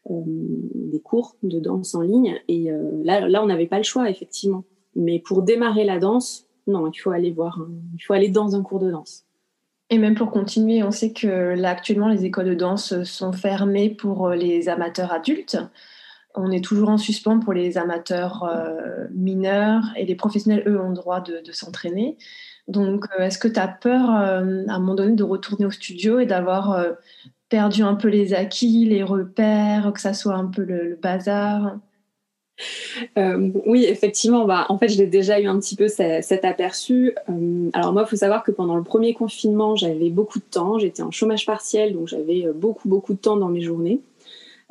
des cours de danse en ligne. Et là, là, on n'avait pas le choix, effectivement. Mais pour démarrer la danse, non, il faut aller voir, il faut aller dans un cours de danse. Et même pour continuer, on sait que là, actuellement, les écoles de danse sont fermées pour les amateurs adultes on est toujours en suspens pour les amateurs euh, mineurs et les professionnels, eux, ont le droit de, s'entraîner. Donc, euh, est-ce que tu as peur euh, à un moment donné de retourner au studio et d'avoir perdu un peu les acquis, les repères, que ça soit un peu le, bazar? Oui, effectivement. Bah, en fait, je l'ai déjà eu un petit peu cet, aperçu. alors moi, il faut savoir que pendant le premier confinement, j'avais beaucoup de temps. J'étais en chômage partiel, donc j'avais beaucoup, beaucoup de temps dans mes journées.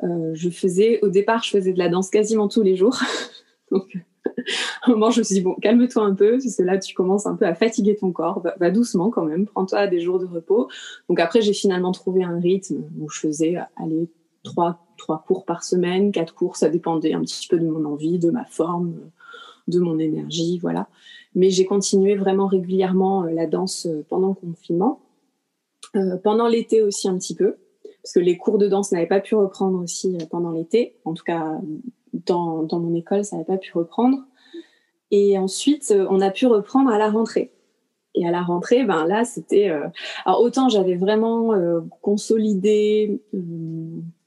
Euh, je faisais, au départ, je faisais de la danse quasiment tous les jours. Donc, à un moment, je me suis dit, bon, calme-toi un peu, parce que là, tu commences un peu à fatiguer ton corps. Va, doucement quand même, prends-toi des jours de repos. Donc après, j'ai finalement trouvé un rythme où je faisais, aller trois, trois cours par semaine, quatre cours, ça dépendait un petit peu de mon envie, de ma forme, de mon énergie, voilà. Mais j'ai continué vraiment régulièrement euh, la danse euh, pendant le confinement. Euh, pendant l'été aussi un petit peu parce que les cours de danse n'avaient pas pu reprendre aussi euh, pendant l'été. En tout cas, dans, mon école, ça n'avait pas pu reprendre. Et ensuite, euh, on a pu reprendre à la rentrée. Et à la rentrée, ben là, c'était. Euh, alors autant j'avais vraiment consolidé,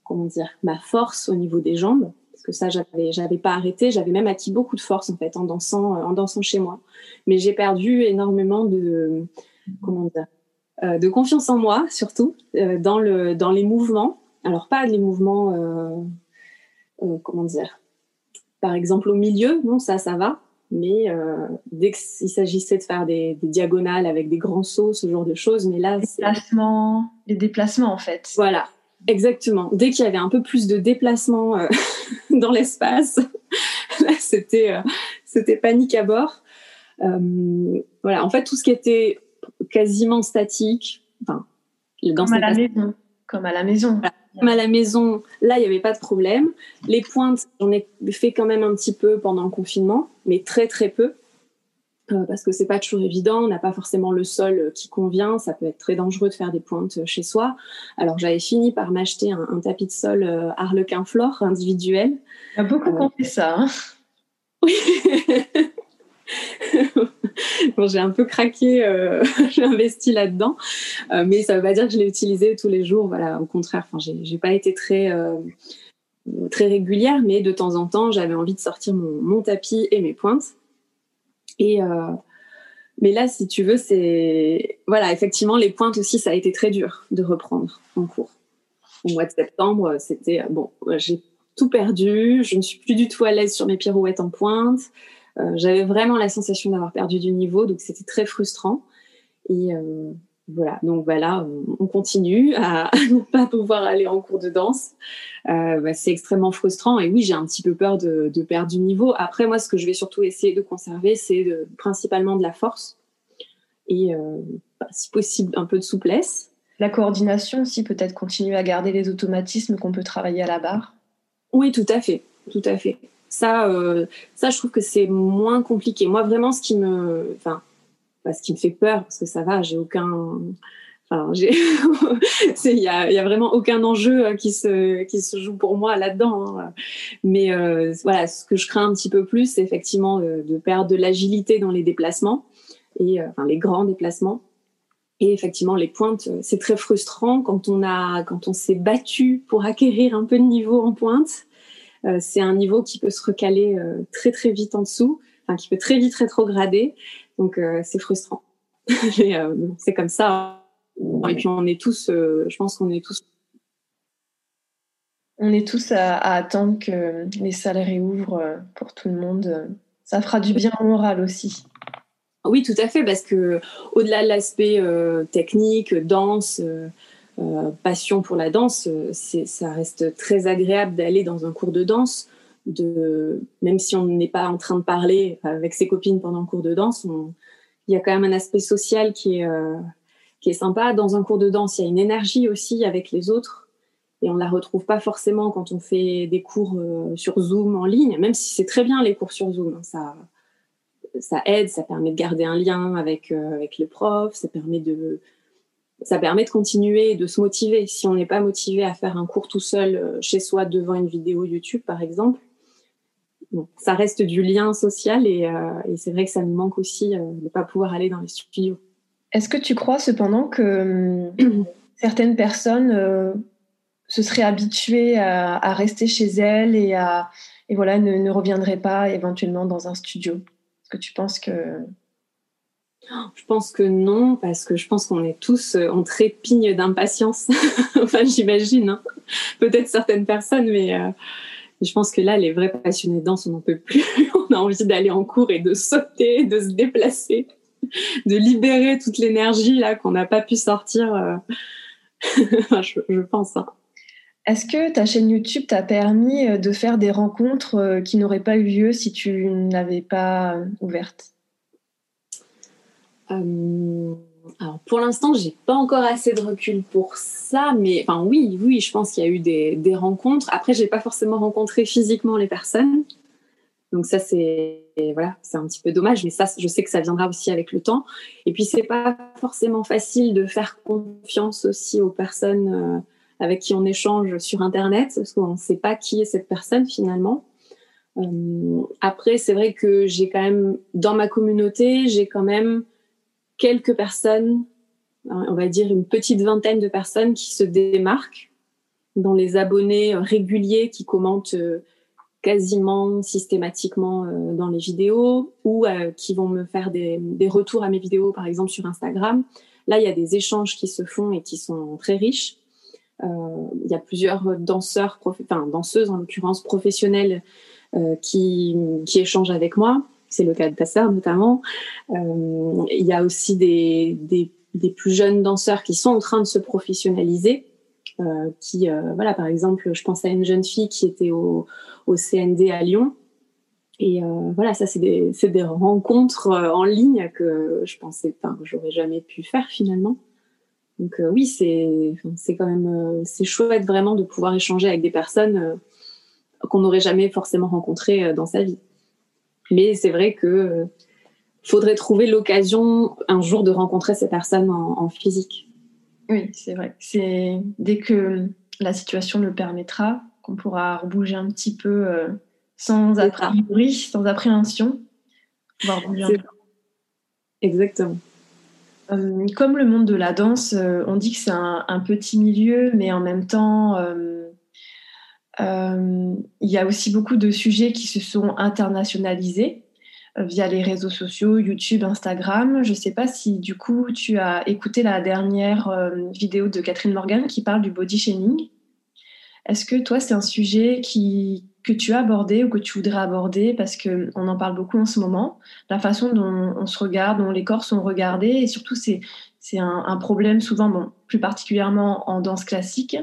comment dire, ma force au niveau des jambes, parce que ça, j'avais, j'avais pas arrêté. J'avais même acquis beaucoup de force en fait en dansant, en dansant chez moi. Mais j'ai perdu énormément de, comment dire, de confiance en moi surtout euh, dans le dans les mouvements. Alors pas les mouvements, euh, comment dire, par exemple au milieu, non ça ça va, mais dès qu'il s'agissait de faire des, diagonales avec des grands sauts, ce genre de choses, mais là, déplacements, les déplacements en fait. Voilà, exactement. Dès qu'il y avait un peu plus de déplacement dans l'espace, là c'était c'était panique à bord. voilà, en fait tout ce qui était quasiment statique. Enfin, comme à la maison. Comme à la maison. Comme à la maison, là, il n'y avait pas de problème. Les pointes, j'en ai fait quand même un petit peu pendant le confinement, mais très très peu. Euh, parce que c'est pas toujours évident, on n'a pas forcément le sol qui convient, ça peut être très dangereux de faire des pointes chez soi. Alors j'avais fini par m'acheter un, tapis de sol euh, Harlequin Flore individuel. Il y a beaucoup euh, qui ont fait ça. Hein. oui. bon, j'ai un peu craqué, euh, j'ai investi là-dedans, euh, mais ça ne veut pas dire que je l'ai utilisé tous les jours. Voilà, au contraire, enfin, j'ai pas été très euh, très régulière, mais de temps en temps, j'avais envie de sortir mon, mon, tapis et mes pointes. Et mais là, si tu veux, c'est voilà, effectivement, les pointes aussi, ça a été très dur de reprendre en cours. Au mois de septembre, c'était bon, j'ai tout perdu, je ne suis plus du tout à l'aise sur mes pirouettes en pointe. Euh, j'avais vraiment la sensation d'avoir perdu du niveau, donc c'était très frustrant. Et euh, voilà, donc voilà, on, continue à, ne pas pouvoir aller en cours de danse. Euh, bah, c'est extrêmement frustrant et oui, j'ai un petit peu peur de, de, perdre du niveau. Après, moi, ce que je vais surtout essayer de conserver, c'est principalement de la force et, bah, si possible, un peu de souplesse. La coordination aussi, peut-être continuer à garder les automatismes qu'on peut travailler à la barre. Oui, tout à fait, tout à fait. Ça, euh, ça, je trouve que c'est moins compliqué. Moi, vraiment, ce qui me, enfin, ce qui me fait peur, parce que ça va, j'ai aucun, enfin, j'ai, il y a, y a, vraiment aucun enjeu euh, qui se, qui se joue pour moi là-dedans. Hein. Mais euh, voilà, ce que je crains un petit peu plus, c'est effectivement de perdre de l'agilité dans les déplacements et les grands déplacements. Et effectivement, les pointes, c'est très frustrant quand on a, quand on s'est battu pour acquérir un peu de niveau en pointe c'est un niveau qui peut se recaler euh, très très vite en dessous, enfin qui peut très vite rétrograder. Donc euh, c'est frustrant. c'est comme ça. Et puis on est tous, je pense qu'on est tous on est tous à, attendre que les salles réouvrent pour tout le monde. Ça fera du bien au moral aussi. Oui, tout à fait, parce que au-delà de l'aspect technique, danse, euh, passion pour la danse, euh, ça reste très agréable d'aller dans un cours de danse. Même si on n'est pas en train de parler avec ses copines pendant le cours de danse, il y a quand même un aspect social qui est, euh, qui est sympa. Dans un cours de danse, il y a une énergie aussi avec les autres et on la retrouve pas forcément quand on fait des cours sur Zoom en ligne, même si c'est très bien les cours sur Zoom. Hein. ça, aide, ça permet de garder un lien avec, avec les profs, ça permet de, ça permet de continuer et de se motiver. Si on n'est pas motivé à faire un cours tout seul euh, chez soi devant une vidéo YouTube, par exemple, ça reste du lien social et, euh, c'est vrai que ça nous manque aussi euh, de ne pas pouvoir aller dans les studios. Est-ce que tu crois cependant que certaines personnes se seraient habituées à, rester chez elles et, à, et voilà, ne, ne reviendraient pas éventuellement dans un studio? Est-ce que tu penses que je pense que non, parce que je pense qu'on est tous, euh, on trépigne d'impatience. enfin, j'imagine. Hein. Peut-être certaines personnes, mais euh, je pense que là, les vrais passionnés de danse, on n'en peut plus. on a envie d'aller en cours et de sauter, de se déplacer, de libérer toute l'énergie là qu'on n'a pas pu sortir. Euh. je, pense. Hein. Est-ce que ta chaîne YouTube t'a permis de faire des rencontres qui n'auraient pas eu lieu si tu n'avais pas ouverte? Alors pour l'instant, j'ai pas encore assez de recul pour ça, mais enfin oui, oui, je pense qu'il y a eu des, des rencontres. Après, j'ai pas forcément rencontré physiquement les personnes, donc ça c'est voilà, c'est un petit peu dommage, mais ça, je sais que ça viendra aussi avec le temps. Et puis c'est pas forcément facile de faire confiance aussi aux personnes euh, avec qui on échange sur Internet, parce qu'on ne sait pas qui est cette personne finalement. Euh, après, c'est vrai que j'ai quand même dans ma communauté, j'ai quand même quelques personnes, hein, on va dire une petite vingtaine de personnes qui se démarquent dans les abonnés réguliers qui commentent euh, quasiment systématiquement euh, dans les vidéos ou euh, qui vont me faire des, retours à mes vidéos, par exemple sur Instagram. Là, il y a des échanges qui se font et qui sont très riches. il y a plusieurs danseurs, enfin danseuses en l'occurrence professionnelles qui, qui échangent avec moi c'est le cas de ta sœur notamment. Euh, il y a aussi des, plus jeunes danseurs qui sont en train de se professionnaliser. Euh, qui, euh, voilà, par exemple, je pense à une jeune fille qui était au, CND à Lyon. Et voilà, ça, c'est des, rencontres en ligne que je pensais pas, j'aurais jamais pu faire finalement. Donc oui, c'est quand même c'est chouette vraiment de pouvoir échanger avec des personnes qu'on n'aurait jamais forcément rencontrées dans sa vie. Mais c'est vrai que euh, faudrait trouver l'occasion un jour de rencontrer ces personnes en, physique. Oui, c'est vrai. C'est dès que la situation le permettra qu'on pourra bouger un petit peu euh, sans a priori, sans appréhension. exactement. comme le monde de la danse, on dit que c'est un, petit milieu, mais en même temps, il y a aussi beaucoup de sujets qui se sont internationalisés via les réseaux sociaux, YouTube, Instagram. Je ne sais pas si du coup tu as écouté la dernière vidéo de Catherine Morgan qui parle du body shaming. Est-ce que toi, c'est un sujet qui, que tu as abordé ou que tu voudrais aborder? Parce qu'on en parle beaucoup en ce moment, la façon dont on se regarde, dont les corps sont regardés et surtout c'est, un, problème souvent, plus particulièrement en danse classique,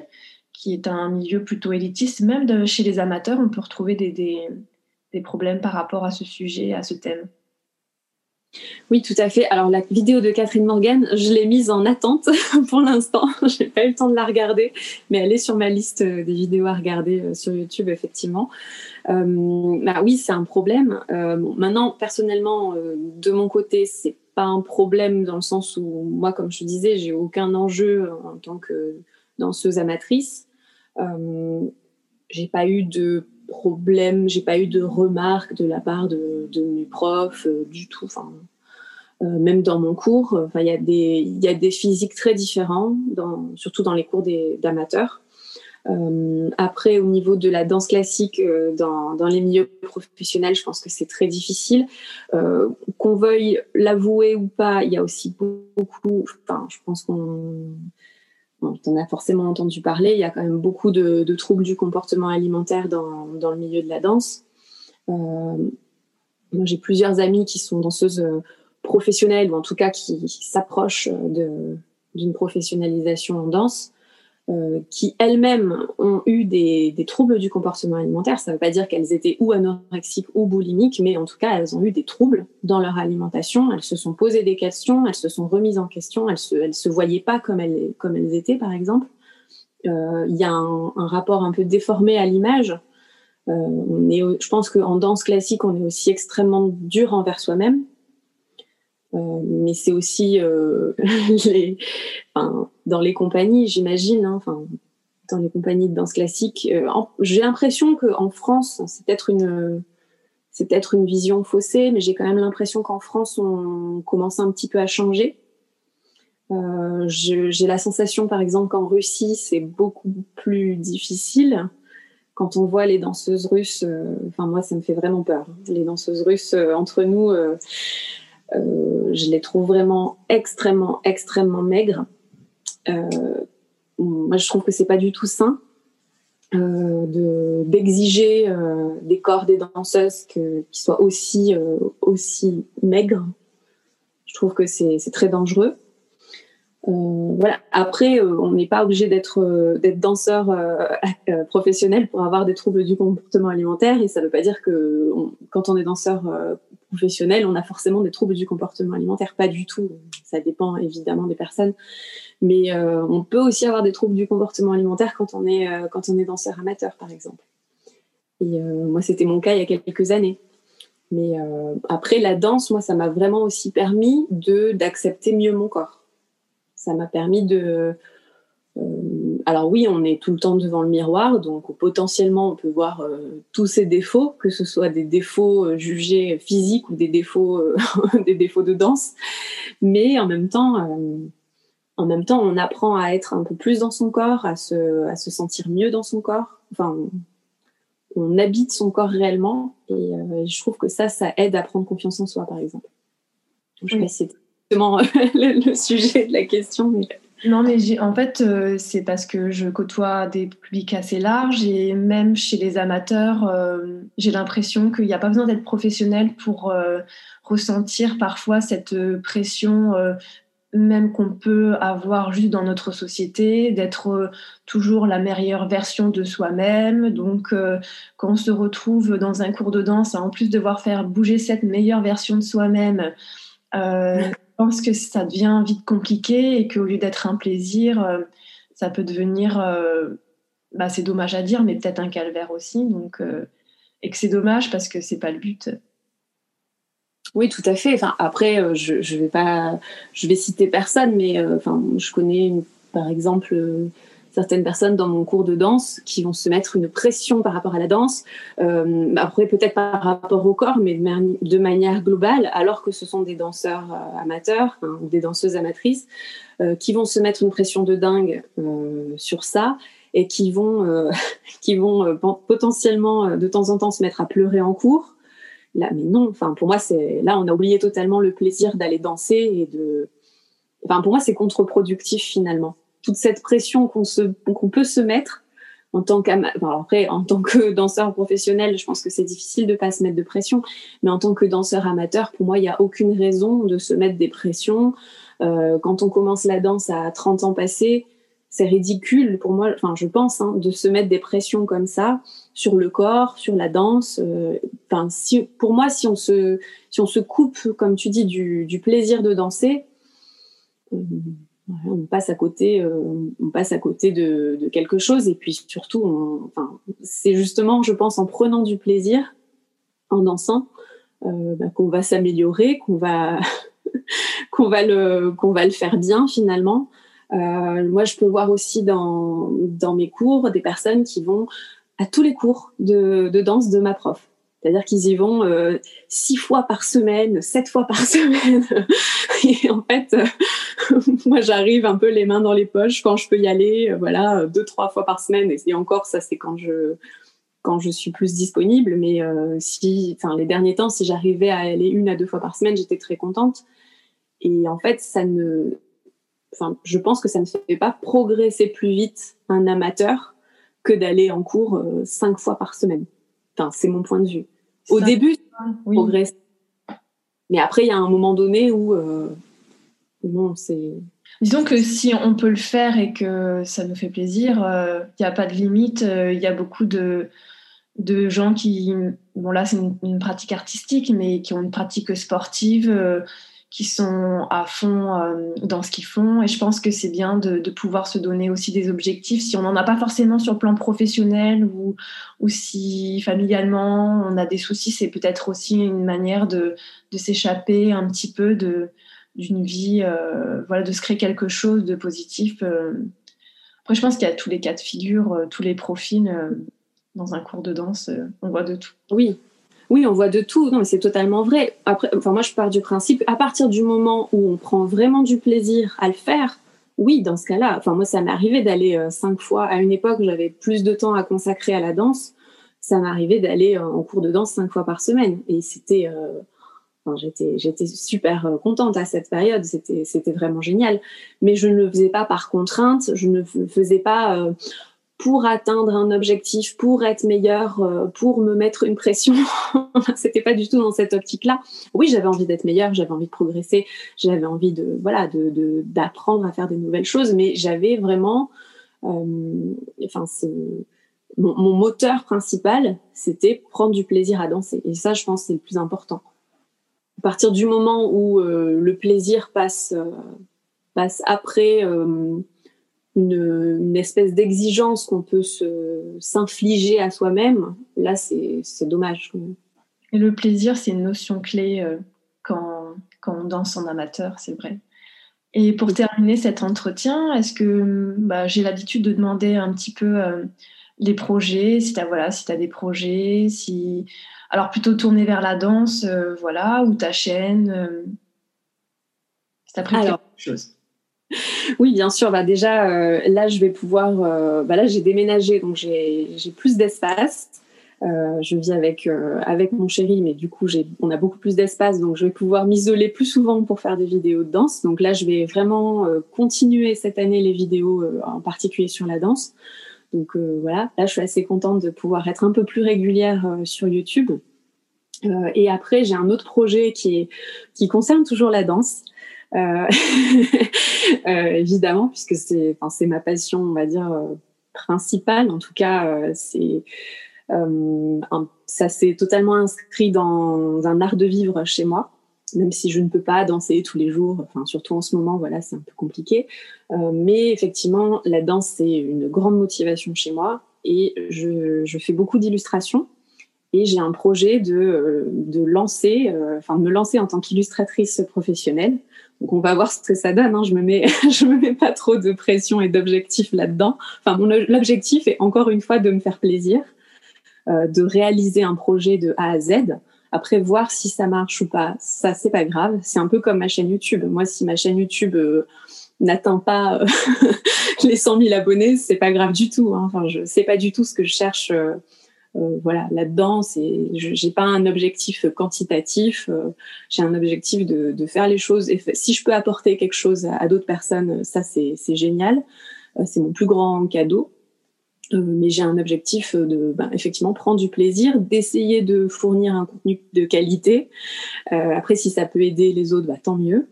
qui est un milieu plutôt élitiste. Même chez les amateurs, on peut retrouver des, des, problèmes par rapport à ce sujet, à ce thème. Oui, tout à fait. Alors la vidéo de Catherine Morgan, je l'ai mise en attente pour l'instant. J'ai pas eu le temps de la regarder, mais elle est sur ma liste des vidéos à regarder euh, sur YouTube effectivement. Euh, bah oui, c'est un problème. Euh, maintenant, personnellement, de mon côté, c'est pas un problème dans le sens où moi, comme je disais, j'ai aucun enjeu en tant que danseuse amatrice. J'ai pas eu de problème, j'ai pas eu de remarques de la part de, mes profs euh, du tout. Enfin, euh, même dans mon cours, il y a des y a des physiques très différents, surtout dans les cours d'amateurs. Euh, après, au niveau de la danse classique, dans, dans, les milieux professionnels, je pense que c'est très difficile. qu'on veuille l'avouer ou pas, il y a aussi beaucoup. Enfin, je pense qu'on tu en as forcément entendu parler, il y a quand même beaucoup de, troubles du comportement alimentaire dans, le milieu de la danse. Euh, j'ai plusieurs amis qui sont danseuses euh, professionnelles, ou en tout cas qui s'approchent d'une professionnalisation en danse. Euh, qui elles-mêmes ont eu des, troubles du comportement alimentaire. Ça ne veut pas dire qu'elles étaient ou anorexiques ou boulimiques, mais en tout cas, elles ont eu des troubles dans leur alimentation. Elles se sont posées des questions, elles se sont remises en question, elles se, se voyaient pas comme elles, étaient, par exemple. Euh, il y a un, rapport un peu déformé à l'image. Euh, je pense qu'en danse classique, on est aussi extrêmement dur envers soi-même. Mais c'est aussi les, enfin, dans les compagnies, j'imagine, hein, enfin, dans les compagnies de danse classique. Euh, j'ai l'impression qu'en France, c'est peut-être une, c'est peut-être une vision faussée, mais j'ai quand même l'impression qu'en France, on commence un petit peu à changer. Euh, j'ai la sensation, par exemple, qu'en Russie, c'est beaucoup plus difficile. Quand on voit les danseuses russes, enfin moi, ça me fait vraiment peur. Les danseuses russes entre nous, euh, je les trouve vraiment extrêmement, extrêmement maigres. Euh, moi, je trouve que c'est pas du tout sain euh, d'exiger des corps des danseuses qui soient aussi, aussi maigres. Je trouve que c'est très dangereux. voilà. Après, on n'est pas obligé d'être d'être danseur professionnel pour avoir des troubles du comportement alimentaire, et ça ne veut pas dire que quand on est danseur on a forcément des troubles du comportement alimentaire. Pas du tout. Ça dépend évidemment des personnes. Mais euh, on peut aussi avoir des troubles du comportement alimentaire quand on est, euh, danseur amateur, par exemple. Et euh, moi, c'était mon cas il y a quelques années. Mais après, la danse, moi, ça m'a vraiment aussi permis d'accepter mieux mon corps. Ça m'a permis de, alors oui, on est tout le temps devant le miroir, donc potentiellement on peut voir euh, tous ses défauts, que ce soit des défauts euh, jugés physiques ou des défauts, des défauts de danse. Mais en même temps, en même temps, on apprend à être un peu plus dans son corps, à se, sentir mieux dans son corps. Enfin, on, habite son corps réellement, et je trouve que ça, ça aide à prendre confiance en soi, par exemple. Je sais pas si c'est exactement le, sujet de la question, mais non, mais en fait, euh, c'est parce que je côtoie des publics assez larges et même chez les amateurs, euh, j'ai l'impression qu'il n'y a pas besoin d'être professionnel pour euh, ressentir parfois cette pression, même qu'on peut avoir juste dans notre société, d'être toujours la meilleure version de soi-même. Donc, quand on se retrouve dans un cours de danse, en plus devoir faire bouger cette meilleure version de soi-même, pense que ça devient vite compliqué et qu'au lieu d'être un plaisir, euh, ça peut devenir, euh, bah, c'est dommage à dire, mais peut-être un calvaire aussi. Donc, euh, et que c'est dommage parce que c'est pas le but. Oui, tout à fait. Enfin, après, je, vais pas, je vais citer personne, mais enfin, je connais par exemple certaines personnes dans mon cours de danse qui vont se mettre une pression par rapport à la danse, euh, après peut-être par rapport au corps, mais de, manière globale, alors que ce sont des danseurs euh, amateurs hein, ou des danseuses amatrices euh, qui vont se mettre une pression de dingue sur ça et qui vont, qui vont potentiellement de temps en temps se mettre à pleurer en cours. Là, mais non, enfin pour moi c'est là on a oublié totalement le plaisir d'aller danser et de, enfin pour moi c'est contre-productif finalement toute cette pression qu'on se qu'on peut se mettre en tant après en tant que danseur professionnel, je pense que c'est difficile de pas se mettre de pression, mais en tant que danseur amateur, pour moi, il n'y a aucune raison de se mettre des pressions. Euh, quand on commence la danse à 30 ans passés, c'est ridicule pour moi, enfin je pense, hein, de se mettre des pressions comme ça sur le corps, sur la danse. Euh, enfin, si, pour moi, si on se si on se coupe, comme tu dis, du, du plaisir de danser. Euh, on passe à côté, euh, de, quelque chose et puis surtout, c'est justement, je pense, en prenant du plaisir, en dansant, euh, bah, qu'on va s'améliorer, qu'on va, le, faire bien finalement. Euh, moi, je peux voir aussi dans, mes cours des personnes qui vont à tous les cours de danse de ma prof. C'est-à-dire qu'ils y vont euh, six fois par semaine, sept fois par semaine. et en fait, euh, moi, j'arrive un peu les mains dans les poches quand je peux y aller, euh, voilà, deux, trois fois par semaine. Et, encore, ça, c'est quand je quand je suis plus disponible. Mais si, enfin, les derniers temps, si j'arrivais à aller une à deux fois par semaine, j'étais très contente. Et en fait, ça ne, enfin, je pense que ça ne fait pas progresser plus vite un amateur que d'aller en cours cinq fois par semaine. Enfin, c'est mon point de vue. Au début, oui. progresse. Mais après, il y a un moment donné où euh, non, c'est. Disons que si on peut le faire et que ça nous fait plaisir, il euh, n'y a pas de limite. Il euh, y a beaucoup de, de gens qui, bon là c'est une, une, pratique artistique, mais qui ont une pratique sportive qui sont à fond euh, dans ce qu'ils font. Et je pense que c'est bien de, pouvoir se donner aussi des objectifs si on n'en a pas forcément sur le plan professionnel ou, ou si familialement on a des soucis. C'est peut-être aussi une manière de, de s'échapper un petit peu d'une vie, euh, voilà, de se créer quelque chose de positif. Euh. Après, je pense qu'il y a tous les cas de figure, tous les profils. dans un cours de danse, on voit de tout. Oui, oui, on voit de tout. Non, mais c'est totalement vrai. Après, enfin, moi, je pars du principe, à partir du moment où on prend vraiment du plaisir à le faire, oui, dans ce cas-là. Enfin, moi, ça m'est arrivé d'aller euh, cinq fois. À une époque, j'avais plus de temps à consacrer à la danse. Ça m'arrivait d'aller euh, en cours de danse cinq fois par semaine. Et c'était, euh, enfin, j'étais, j'étais super contente à cette période. C'était, c'était vraiment génial. Mais je ne le faisais pas par contrainte. Je ne le faisais pas pour atteindre un objectif, pour être meilleur, euh, pour me mettre une pression. C'était pas du tout dans cette optique-là. Oui, j'avais envie d'être meilleur, j'avais envie de progresser, j'avais envie de voilà d'apprendre à faire des nouvelles choses, mais j'avais vraiment, euh, enfin, mon, mon, moteur principal, c'était prendre du plaisir à danser. Et ça, je pense, c'est le plus important. À partir du moment où euh, le plaisir passe passe après une, espèce d'exigence qu'on peut s'infliger à soi-même, là, c'est dommage. Et le plaisir, c'est une notion clé euh, quand, quand, on danse en amateur, c'est vrai. Et pour terminer cet entretien, est-ce que bah, j'ai l'habitude de demander un petit peu euh, les projets, si tu as, voilà, si as des projets, si... Alors plutôt tourner vers la danse, euh, voilà, ou ta chaîne, si tu as quelque chose oui, bien sûr. Bah déjà, euh, là, je vais pouvoir. Euh, bah là, j'ai déménagé, donc j'ai plus d'espace. Euh, je vis avec avec mon chéri, mais du coup, on a beaucoup plus d'espace, donc je vais pouvoir m'isoler plus souvent pour faire des vidéos de danse. Donc là, je vais vraiment continuer cette année les vidéos, en particulier sur la danse. Donc voilà, là, je suis assez contente de pouvoir être un peu plus régulière sur YouTube. et après, j'ai un autre projet qui est qui concerne toujours la danse. Euh, euh, évidemment, puisque c'est, ma passion, on va dire euh, principale. En tout cas, c'est ça s'est totalement inscrit dans un art de vivre chez moi même si je ne peux pas danser tous les jours, enfin surtout en ce moment, voilà, c'est un peu compliqué. Mais effectivement, la danse c'est une grande motivation chez moi et je, je fais beaucoup d'illustrations et j'ai un projet de, de lancer, enfin de me lancer en tant qu'illustratrice professionnelle Donc on va voir ce que ça donne. Hein. Je me mets, je me mets pas trop de pression et d'objectifs là-dedans. Enfin, mon l'objectif est encore une fois de me faire plaisir, euh, de réaliser un projet de A à Z. Après, voir si ça marche ou pas, ça c'est pas grave. C'est un peu comme ma chaîne YouTube. Moi, si ma chaîne YouTube euh, n'atteint pas euh, les 100 000 abonnés, c'est pas grave du tout. Hein. Enfin, je sais pas du tout ce que je cherche. Euh, euh, voilà, là-dedans, c'est, j'ai pas un objectif quantitatif. j'ai un objectif de, de, faire les choses. Et si je peux apporter quelque chose à, d'autres personnes, ça c'est, génial. c'est mon plus grand cadeau. mais j'ai un objectif de ben, effectivement prendre du plaisir, d'essayer de fournir un contenu de qualité. après, si ça peut aider les autres, bah, tant mieux.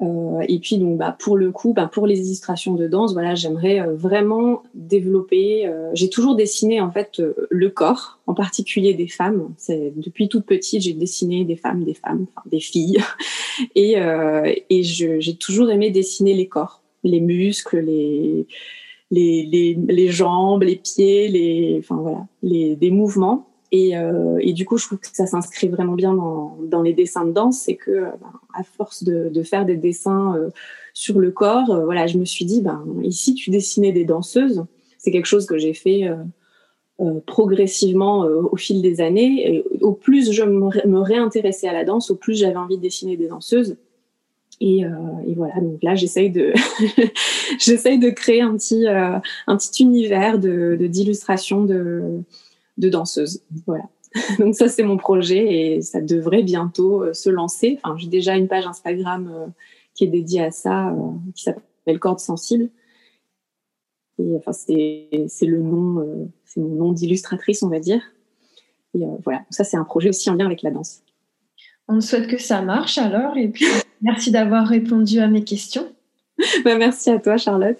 Euh, et puis donc bah, pour le coup, bah, pour les illustrations de danse, voilà, j'aimerais euh, vraiment développer. Euh, j'ai toujours dessiné en fait le corps, en particulier des femmes. C'est depuis toute petite, j'ai dessiné des femmes, des femmes, des filles, et, et j'ai toujours aimé dessiner les corps, les muscles, les les, les, les jambes, les pieds, les, enfin voilà, les, des mouvements. Et, euh, et, du coup, je trouve que ça s'inscrit vraiment bien dans, dans, les dessins de danse, c'est que euh, ben, à force de, de, faire des dessins euh, sur le corps, euh, voilà, je me suis dit, ben ici tu dessinais des danseuses. C'est quelque chose que j'ai fait euh, progressivement au fil des années. Et au plus je me, réintéressais à la danse, au plus j'avais envie de dessiner des danseuses. Et, et voilà, donc là j'essaye de j'essaye de créer un petit un petit univers de d'illustration de de danseuse. Voilà. Donc ça, c'est mon projet et ça devrait bientôt euh, se lancer. Enfin, j'ai déjà une page Instagram euh, qui est dédiée à ça, euh, qui s'appelle Corde Sensible. Et enfin, c'est le nom, c'est mon nom d'illustratrice, on va dire. Et voilà, ça c'est un projet aussi en lien avec la danse. On souhaite que ça marche alors et puis merci d'avoir répondu à mes questions. Bah, merci à toi Charlotte.